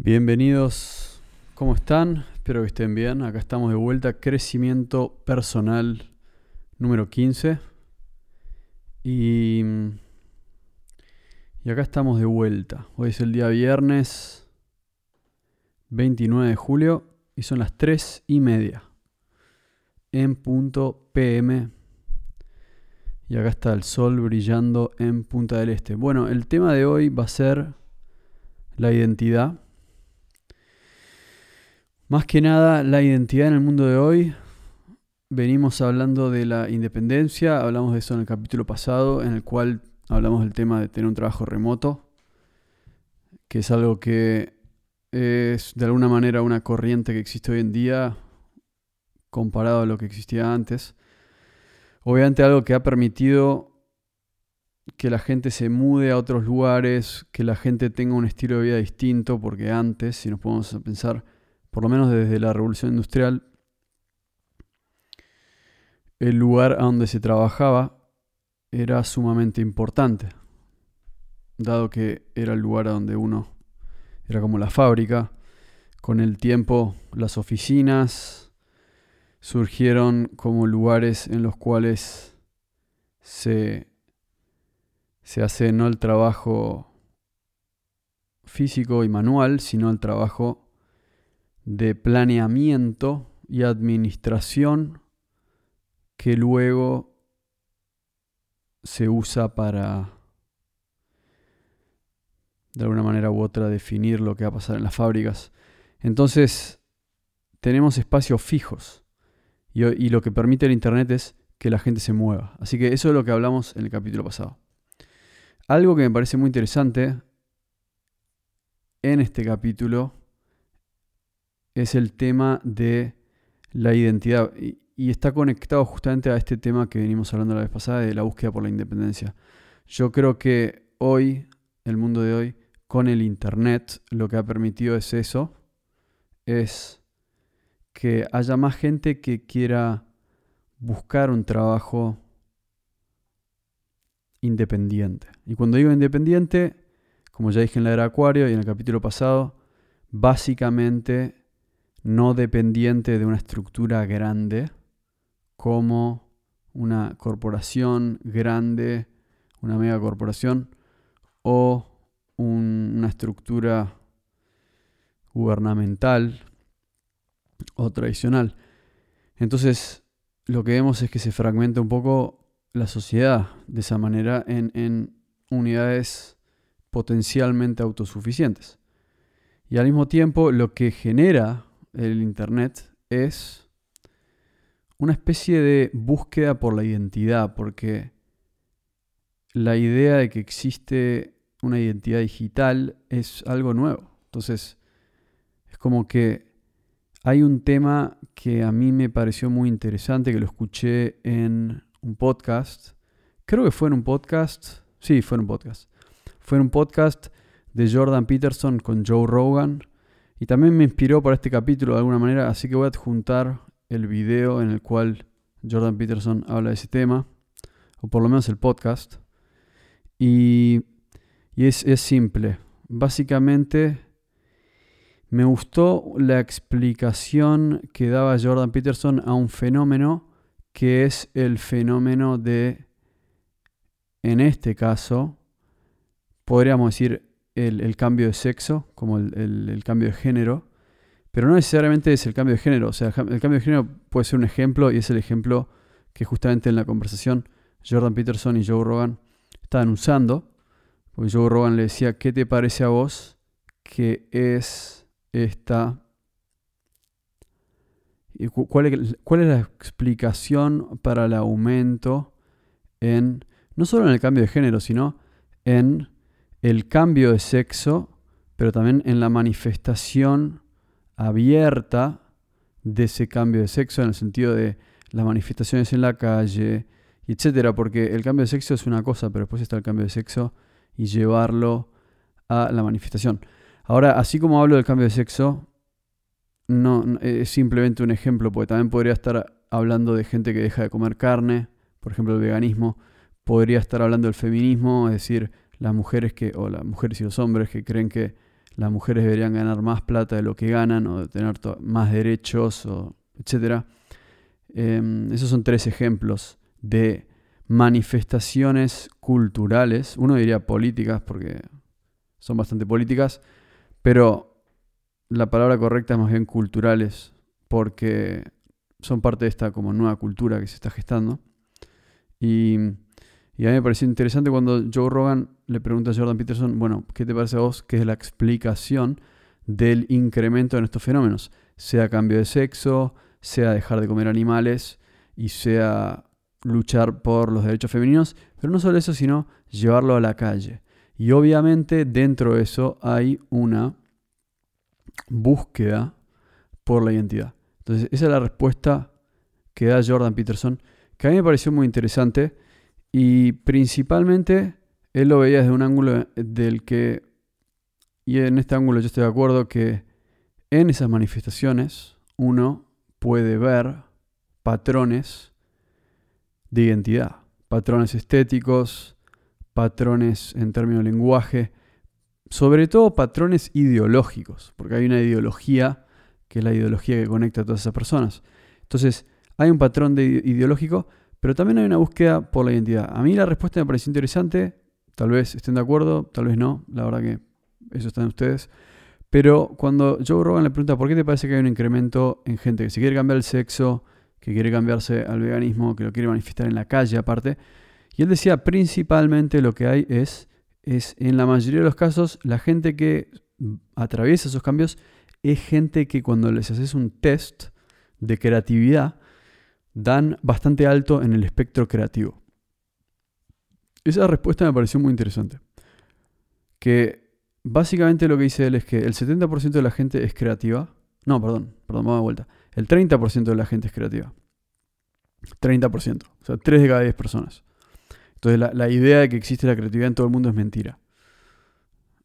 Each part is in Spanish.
Bienvenidos, ¿cómo están? Espero que estén bien. Acá estamos de vuelta, crecimiento personal número 15. Y, y acá estamos de vuelta. Hoy es el día viernes 29 de julio y son las 3 y media en punto PM. Y acá está el sol brillando en Punta del Este. Bueno, el tema de hoy va a ser la identidad. Más que nada, la identidad en el mundo de hoy. Venimos hablando de la independencia, hablamos de eso en el capítulo pasado, en el cual hablamos del tema de tener un trabajo remoto, que es algo que es de alguna manera una corriente que existe hoy en día comparado a lo que existía antes. Obviamente algo que ha permitido que la gente se mude a otros lugares, que la gente tenga un estilo de vida distinto, porque antes, si nos podemos pensar, por lo menos desde la revolución industrial, el lugar a donde se trabajaba era sumamente importante, dado que era el lugar a donde uno era como la fábrica. Con el tiempo las oficinas surgieron como lugares en los cuales se, se hace no el trabajo físico y manual, sino el trabajo de planeamiento y administración que luego se usa para de alguna manera u otra definir lo que va a pasar en las fábricas. Entonces, tenemos espacios fijos y, lo que permite el Internet es que la gente se mueva. Así que eso es lo que hablamos en el capítulo pasado. Algo que me parece muy interesante en este capítulo es el tema de la identidad y, está conectado justamente a este tema que venimos hablando la vez pasada de la búsqueda por la independencia. Yo creo que hoy, el mundo de hoy, con el Internet, lo que ha permitido es eso, es que haya más gente que quiera buscar un trabajo independiente. Y cuando digo independiente, como ya dije en la era Acuario y en el capítulo pasado, básicamente no dependiente de una estructura grande como una corporación grande, una mega corporación o una estructura gubernamental o tradicional. Entonces, lo que vemos es que se fragmenta un poco la sociedad de esa manera en, en unidades potencialmente autosuficientes. Y al mismo tiempo, lo que genera el Internet es una especie de búsqueda por la identidad, porque la idea de que existe una identidad digital es algo nuevo. Entonces, es como que hay un tema que a mí me pareció muy interesante, que lo escuché en un podcast. Creo que fue en un podcast. Sí, fue en un podcast. Fue en un podcast de Jordan Peterson con Joe Rogan y también me inspiró para este capítulo de alguna manera, así que voy a adjuntar el video en el cual Jordan Peterson habla de ese tema, o por lo menos el podcast. Y, es, es simple. Básicamente me gustó la explicación que daba Jordan Peterson a un fenómeno que es el fenómeno de, en este caso, podríamos decir el, cambio de sexo, como el, cambio de género, pero no necesariamente es el cambio de género. O sea, el cambio de género puede ser un ejemplo y es el ejemplo que justamente en la conversación Jordan Peterson y Joe Rogan estaban usando. Porque Joe Rogan le decía, ¿qué te parece a vos que es esta... ¿Cuál es, ¿Cuál es la explicación para el aumento en, no solo en el cambio de género, sino en el cambio de sexo, pero también en la manifestación abierta de ese cambio de sexo, en el sentido de las manifestaciones en la calle, etcétera, porque el cambio de sexo es una cosa, pero después está el cambio de sexo y llevarlo a la manifestación. Ahora, así como hablo del cambio de sexo, no, es simplemente un ejemplo, porque también podría estar hablando de gente que deja de comer carne, por ejemplo, el veganismo, podría estar hablando del feminismo, es decir, las mujeres que, o las mujeres y los hombres que creen que las mujeres deberían ganar más plata de lo que ganan o tener más derechos, o etc. Em, esos son tres ejemplos de manifestaciones culturales, uno diría políticas porque son bastante políticas, pero la palabra correcta es más bien culturales porque son parte de esta como nueva cultura que se está gestando. Y, y, a mí me pareció interesante cuando Joe Rogan le pregunta a Jordan Peterson, bueno, ¿qué te parece a vos que es la explicación del incremento en estos fenómenos? Sea cambio de sexo, sea dejar de comer animales y sea luchar por los derechos femeninos, pero no solo eso, sino llevarlo a la calle. Y obviamente dentro de eso hay una búsqueda por la identidad. Entonces, esa es la respuesta que da Jordan Peterson, que a mí me pareció muy interesante y principalmente él lo veía desde un ángulo del que, y en este ángulo yo estoy de acuerdo, que en esas manifestaciones uno puede ver patrones de identidad, patrones estéticos, patrones en términos de lenguaje, sobre todo patrones ideológicos, porque hay una ideología que es la ideología que conecta a todas esas personas. Entonces, hay un patrón de ideológico, pero también hay una búsqueda por la identidad. A mí la respuesta me pareció interesante, tal vez estén de acuerdo, tal vez no, la verdad que eso está en ustedes. Pero cuando Joe Rogan le pregunta por qué te parece que hay un incremento en gente que se quiere cambiar el sexo, que quiere cambiarse al veganismo, que lo quiere manifestar en la calle aparte, y él decía principalmente lo que hay es, es en la mayoría de los casos, la gente que atraviesa esos cambios es gente que cuando les haces un test de creatividad, dan bastante alto en el espectro creativo. Esa respuesta me pareció muy interesante. Que Básicamente lo que dice él es que el 70% de la gente es creativa. No, perdón, perdón, vamos de vuelta. El 30% de la gente es creativa. 30%. O sea, 3 de cada 10 personas. Entonces la, la, idea de que existe la creatividad en todo el mundo es mentira.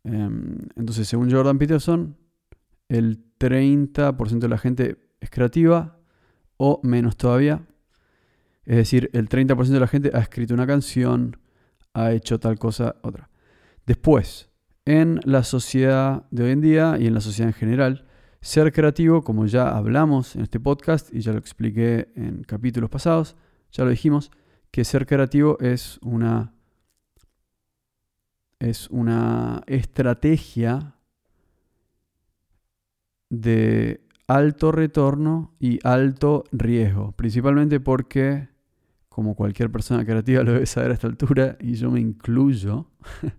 Em, entonces, según Jordan Peterson, el 30% de la gente es creativa o menos todavía. Es decir, el 30% de la gente ha escrito una canción, ha hecho tal cosa, otra. Después, en la sociedad de hoy en día y en la sociedad en general, ser creativo, como ya hablamos en este podcast y ya lo expliqué en capítulos pasados, ya lo dijimos, que ser creativo es una, es una estrategia de alto retorno y alto riesgo, principalmente porque, como cualquier persona creativa lo debe saber a esta altura, y yo me incluyo,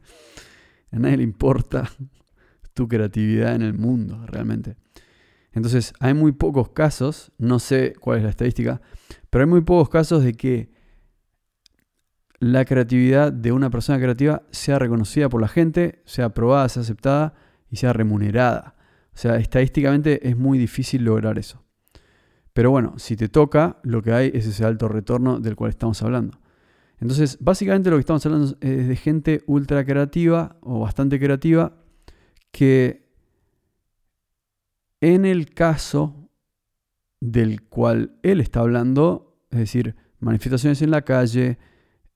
A nadie le importa tu creatividad en el mundo, realmente. Entonces, hay muy pocos casos, no sé cuál es la estadística, pero hay muy pocos casos de que la creatividad de una persona creativa sea reconocida por la gente, sea aprobada, sea aceptada y sea remunerada. O sea, estadísticamente es muy difícil lograr eso. Pero bueno, si te toca, lo que hay es ese alto retorno del cual estamos hablando. Entonces, básicamente lo que estamos hablando es de gente ultra creativa o bastante creativa que en el caso del cual él está hablando, es decir, manifestaciones en la calle,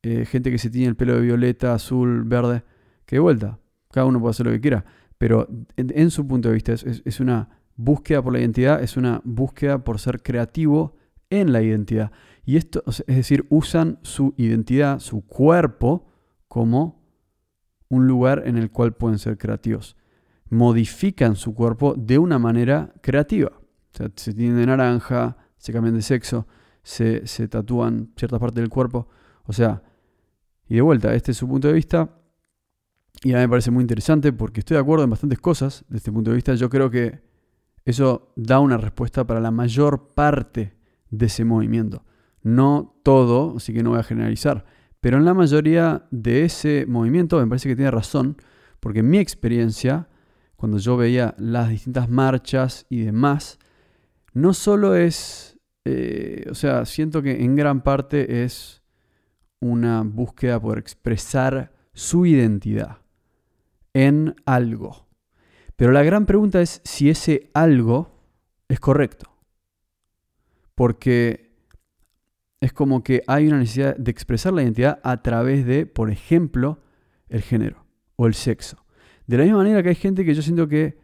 eh, gente que se tiene el pelo de violeta, azul, verde, que de vuelta, cada uno puede hacer lo que quiera, pero en, su punto de vista es una búsqueda por la identidad, es una búsqueda por ser creativo en la identidad. Y esto, es decir, usan su identidad, su cuerpo, como un lugar en el cual pueden ser creativos. Modifican su cuerpo de una manera creativa. O sea, se tienen de naranja, se cambian de sexo, se, se tatúan ciertas partes del cuerpo. O sea, y de vuelta, este es su punto de vista. Y a mí me parece muy interesante porque estoy de acuerdo en bastantes cosas desde este punto de vista. Yo creo que eso da una respuesta para la mayor parte de ese movimiento. No todo, así que no voy a generalizar, pero en la mayoría de ese movimiento me parece que tiene razón, porque en mi experiencia, cuando yo veía las distintas marchas y demás, no solo es, eh, o sea, siento que en gran parte es una búsqueda por expresar su identidad en algo. Pero la gran pregunta es si ese algo es correcto. Porque es como que hay una necesidad de expresar la identidad a través de, por ejemplo, el género o el sexo. De la misma manera que hay gente que yo siento que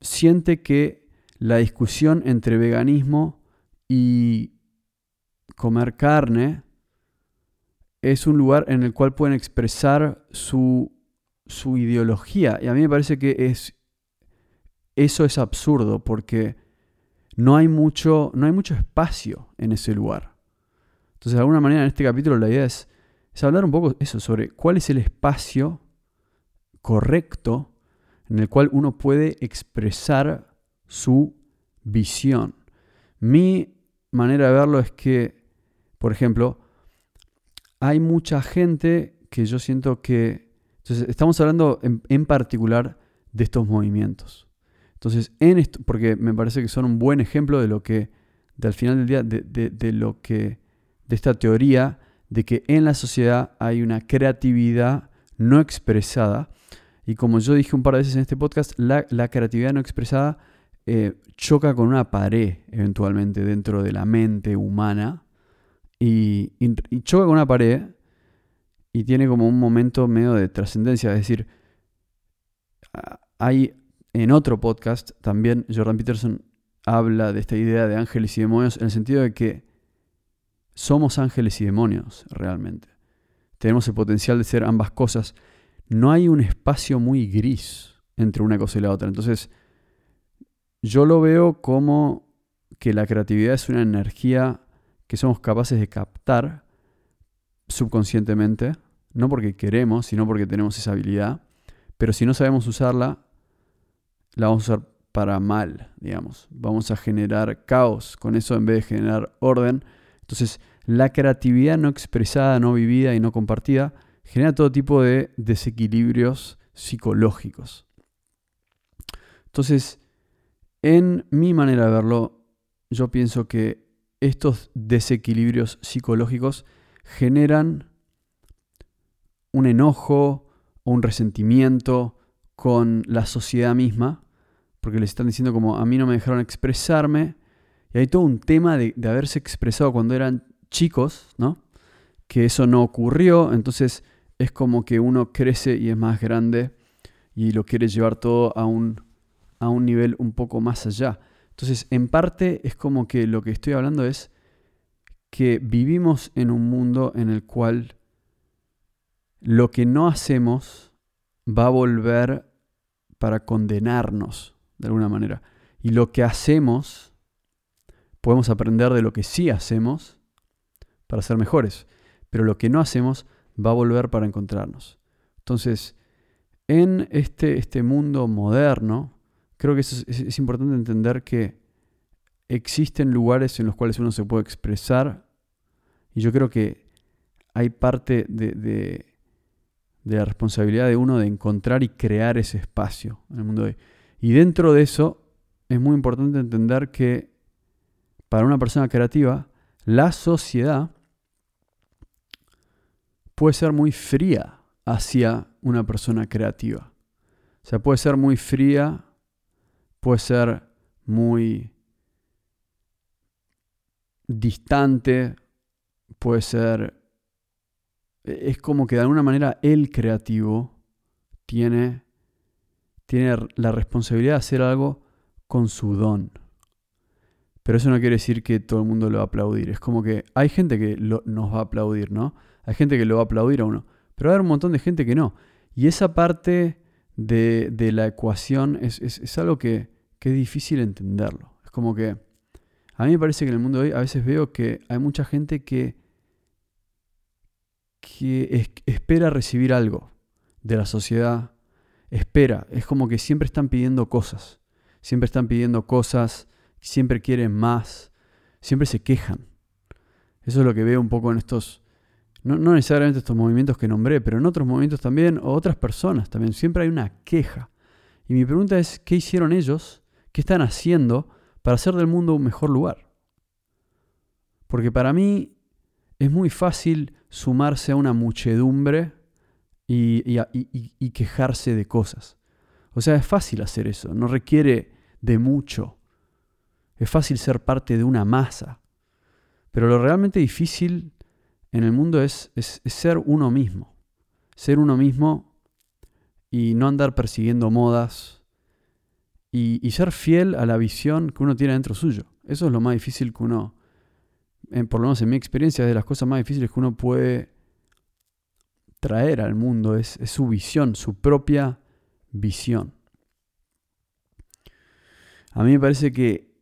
siente que la discusión entre veganismo y comer carne es un lugar en el cual pueden expresar su, su ideología. Y a mí me parece que es, eso es absurdo porque no hay, mucho, no hay mucho espacio en ese lugar. Entonces, de alguna manera, en este capítulo la idea es, es hablar un poco eso, sobre cuál es el espacio correcto en el cual uno puede expresar su visión. Mi manera de verlo es que, por ejemplo, hay mucha gente que yo siento que... Entonces, estamos hablando en, particular de estos movimientos. Entonces, en esto, porque me parece que son un buen ejemplo de lo que, de, al final del día, de, de, lo que, de esta teoría de que en la sociedad hay una creatividad no expresada. Y como yo dije un par de veces en este podcast, la, la creatividad no expresada eh, choca con una pared eventualmente dentro de la mente humana y, choca con una pared y tiene como un momento medio de trascendencia. Es decir, hay en otro podcast también Jordan Peterson habla de esta idea de ángeles y demonios en el sentido de que somos ángeles y demonios realmente. Tenemos el potencial de ser ambas cosas. No hay un espacio muy gris entre una cosa y la otra. Entonces, yo lo veo como que la creatividad es una energía que somos capaces de captar subconscientemente, no porque queremos, sino porque tenemos esa habilidad, pero si no sabemos usarla, la vamos a usar para mal, digamos. Vamos a generar caos con eso en vez de generar orden. Entonces, la creatividad no expresada, no vivida y no compartida genera todo tipo de desequilibrios psicológicos. Entonces, en mi manera de verlo, yo pienso que estos desequilibrios psicológicos generan un enojo o un resentimiento con la sociedad misma, porque les están diciendo como a mí no me dejaron expresarme, y hay todo un tema de, haberse expresado cuando eran chicos, ¿no? Que eso no ocurrió, entonces es como que uno crece y es más grande y lo quiere llevar todo a un a un nivel un poco más allá. Entonces, en parte es como que lo que estoy hablando es que vivimos en un mundo en el cual lo que no hacemos va a volver para condenarnos de alguna manera. Y lo que hacemos, podemos aprender de lo que sí hacemos para ser mejores. Pero lo que no hacemos va a volver para encontrarnos. Entonces, en este, este mundo moderno, creo que es, importante entender que existen lugares en los cuales uno se puede expresar y yo creo que hay parte de, de, la responsabilidad de uno de encontrar y crear ese espacio en el mundo hoy. Y dentro de eso es muy importante entender que para una persona creativa, la sociedad puede ser muy fría hacia una persona creativa. O sea, puede ser muy fría puede ser muy distante, puede ser... Es como que de alguna manera el creativo tiene, tiene la responsabilidad de hacer algo con su don. Pero eso no quiere decir que todo el mundo lo va a aplaudir. Es como que hay gente que nos va a aplaudir, ¿no? Hay gente que lo va a aplaudir a uno. Pero va a haber un montón de gente que no. Y esa parte de, la ecuación es, algo que, es difícil entenderlo. Es como que a mí me parece que en el mundo de hoy a veces veo que hay mucha gente que, que espera recibir algo de la sociedad. Espera, es como que siempre están pidiendo cosas. Siempre están pidiendo cosas, siempre quieren más, siempre se quejan. Eso es lo que veo un poco en estos no, necesariamente estos movimientos que nombré, pero en otros movimientos también, o otras personas también. Siempre hay una queja. Y mi pregunta es, ¿qué hicieron ellos? ¿Qué están haciendo para hacer del mundo un mejor lugar? Porque para mí es muy fácil sumarse a una muchedumbre y, quejarse de cosas. O sea, es fácil hacer eso, no requiere de mucho. Es fácil ser parte de una masa. Pero lo realmente difícil en el mundo es, ser uno mismo. Ser uno mismo y no andar persiguiendo modas y, ser fiel a la visión que uno tiene dentro suyo. Eso es lo más difícil que uno, por lo menos en mi experiencia, es de las cosas más difíciles que uno puede traer al mundo, es, su visión, su propia visión. A mí me parece que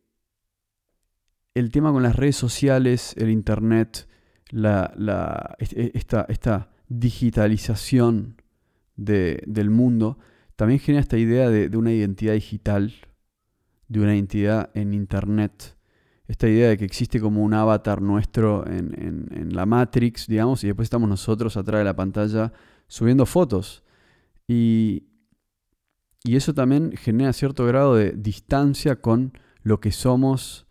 el tema con las redes sociales, el internet, la, la, esta, esta, digitalización del mundo, también genera esta idea de, una identidad digital, de una identidad en internet. Esta idea de que existe como un avatar nuestro en, en la Matrix, digamos, y después estamos nosotros atrás de la pantalla subiendo fotos. Y, y eso también genera cierto grado de distancia con lo que somos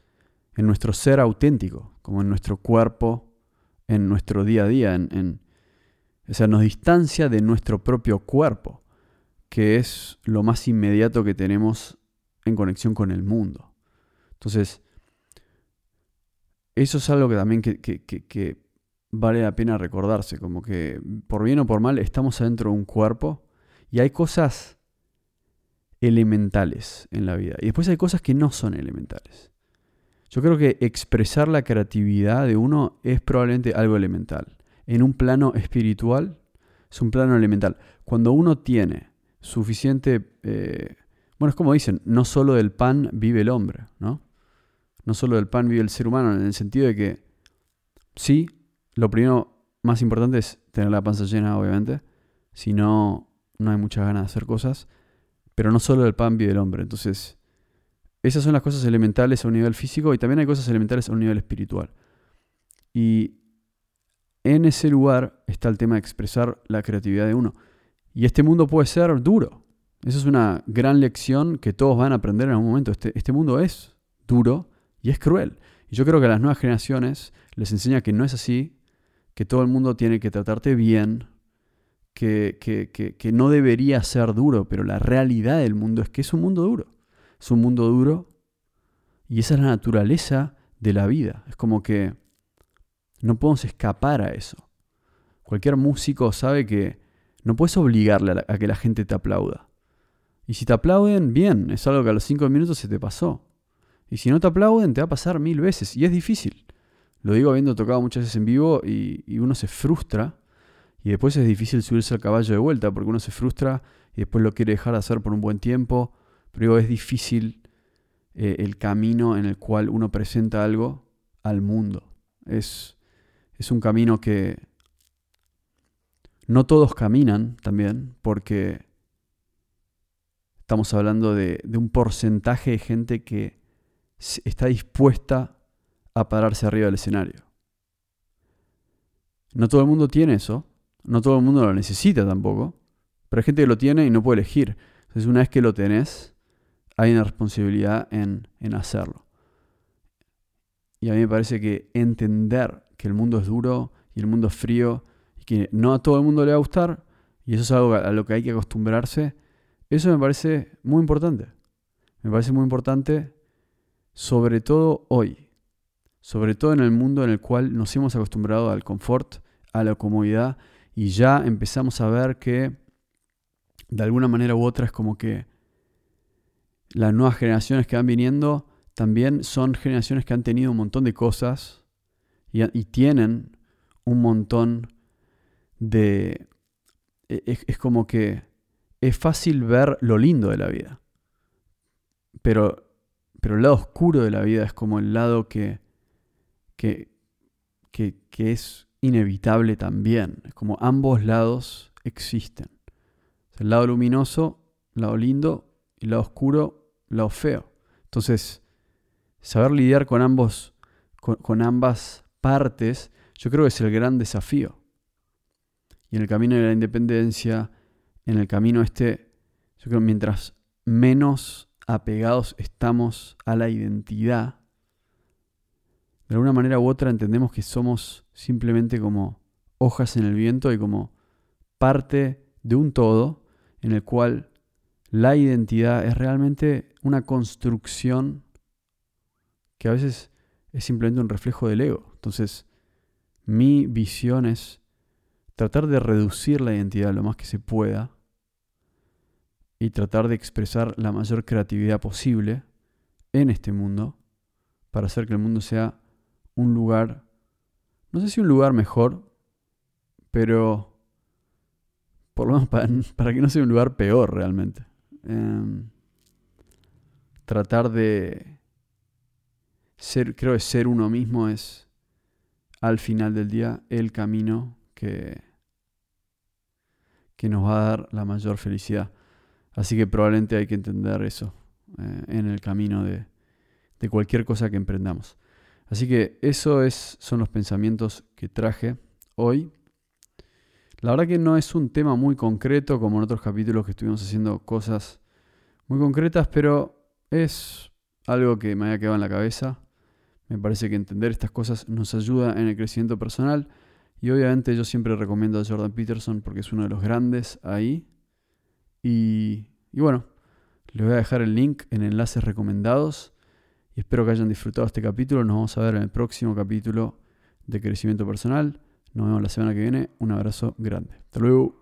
en nuestro ser auténtico, como en nuestro cuerpo, en nuestro día a día, en, o sea, nos distancia de nuestro propio cuerpo, que es lo más inmediato que tenemos en conexión con el mundo. Entonces, eso es algo que también que, vale la pena recordarse, como que por bien o por mal estamos adentro de un cuerpo y hay cosas elementales en la vida. Y después hay cosas que no son elementales. Yo creo que expresar la creatividad de uno es probablemente algo elemental. En un plano espiritual es un plano elemental. Cuando uno tiene suficiente... Eh, bueno, es como dicen, no solo del pan vive el hombre, ¿no? No solo del pan vive el ser humano, en el sentido de que sí, lo primero más importante es tener la panza llena, obviamente. Si no, no hay muchas ganas de hacer cosas. Pero no solo del pan vive el hombre. Entonces, esas son las cosas elementales a un nivel físico y también hay cosas elementales a un nivel espiritual. Y en ese lugar está el tema de expresar la creatividad de uno. Y este mundo puede ser duro. Esa es una gran lección que todos van a aprender en algún momento. Este, este mundo es duro y es cruel. Y yo creo que a las nuevas generaciones les enseña que no es así, que todo el mundo tiene que tratarte bien, que, no debería ser duro, pero la realidad del mundo es que es un mundo duro. Es un mundo duro y esa es la naturaleza de la vida. Es como que no podemos escapar a eso. Cualquier músico sabe que no puedes obligarle a, que la gente te aplauda. Y si te aplauden, bien, es algo que a los cinco minutos se te pasó. Y si no te aplauden, te va a pasar mil veces. Y es difícil. Lo digo habiendo tocado muchas veces en vivo y, uno se frustra y después es difícil subirse al caballo de vuelta porque uno se frustra y después lo quiere dejar de hacer por un buen tiempo. Pero es difícil eh, el camino en el cual uno presenta algo al mundo. Es, es un camino que no todos caminan también porque estamos hablando de, un porcentaje de gente que está dispuesta a pararse arriba del escenario. No todo el mundo tiene eso, no todo el mundo lo necesita tampoco, pero hay gente que lo tiene y no puede elegir. Entonces una vez que lo tenés, hay una responsabilidad en, hacerlo. Y a mí me parece que entender que el mundo es duro y el mundo es frío que no a todo el mundo le va a gustar, y eso es algo a lo que hay que acostumbrarse, eso me parece muy importante. Me parece muy importante, sobre todo hoy, sobre todo en el mundo en el cual nos hemos acostumbrado al confort, a la comodidad y ya empezamos a ver que de alguna manera u otra es como que las nuevas generaciones que van viniendo también son generaciones que han tenido un montón de cosas y, tienen un montón de... E, es, como que es fácil ver lo lindo de la vida, pero, pero el lado oscuro de la vida es como el lado que, que, que, es inevitable también. Es como ambos lados existen. El lado luminoso, el lado lindo, y el lado oscuro, el lado feo. Entonces, saber lidiar con ambos, con, ambas partes, yo creo que es el gran desafío. Y en el camino de la independencia, en el camino este, yo creo mientras menos apegados estamos a la identidad, de alguna manera u otra entendemos que somos simplemente como hojas en el viento y como parte de un todo en el cual la identidad es realmente una construcción que a veces es simplemente un reflejo del ego. Entonces, mi visión es tratar de reducir la identidad lo más que se pueda y tratar de expresar la mayor creatividad posible en este mundo para hacer que el mundo sea un lugar, no sé si un lugar mejor, pero por lo menos para, que no sea un lugar peor realmente. Em, tratar de ser, creo que ser uno mismo es al final del día el camino que, que nos va a dar la mayor felicidad. Así que probablemente hay que entender eso eh, en el camino de, de, cualquier cosa que emprendamos. Así que eso es, son los pensamientos que traje hoy. La verdad que no es un tema muy concreto como en otros capítulos que estuvimos haciendo cosas muy concretas, pero es algo que me haya quedado en la cabeza. Me parece que entender estas cosas nos ayuda en el crecimiento personal y obviamente yo siempre recomiendo a Jordan Peterson porque es uno de los grandes ahí. Y, y bueno, les voy a dejar el link en enlaces recomendados y espero que hayan disfrutado este capítulo. Nos vamos a ver en el próximo capítulo de crecimiento personal. Nos vemos la semana que viene. Un abrazo grande. Hasta luego.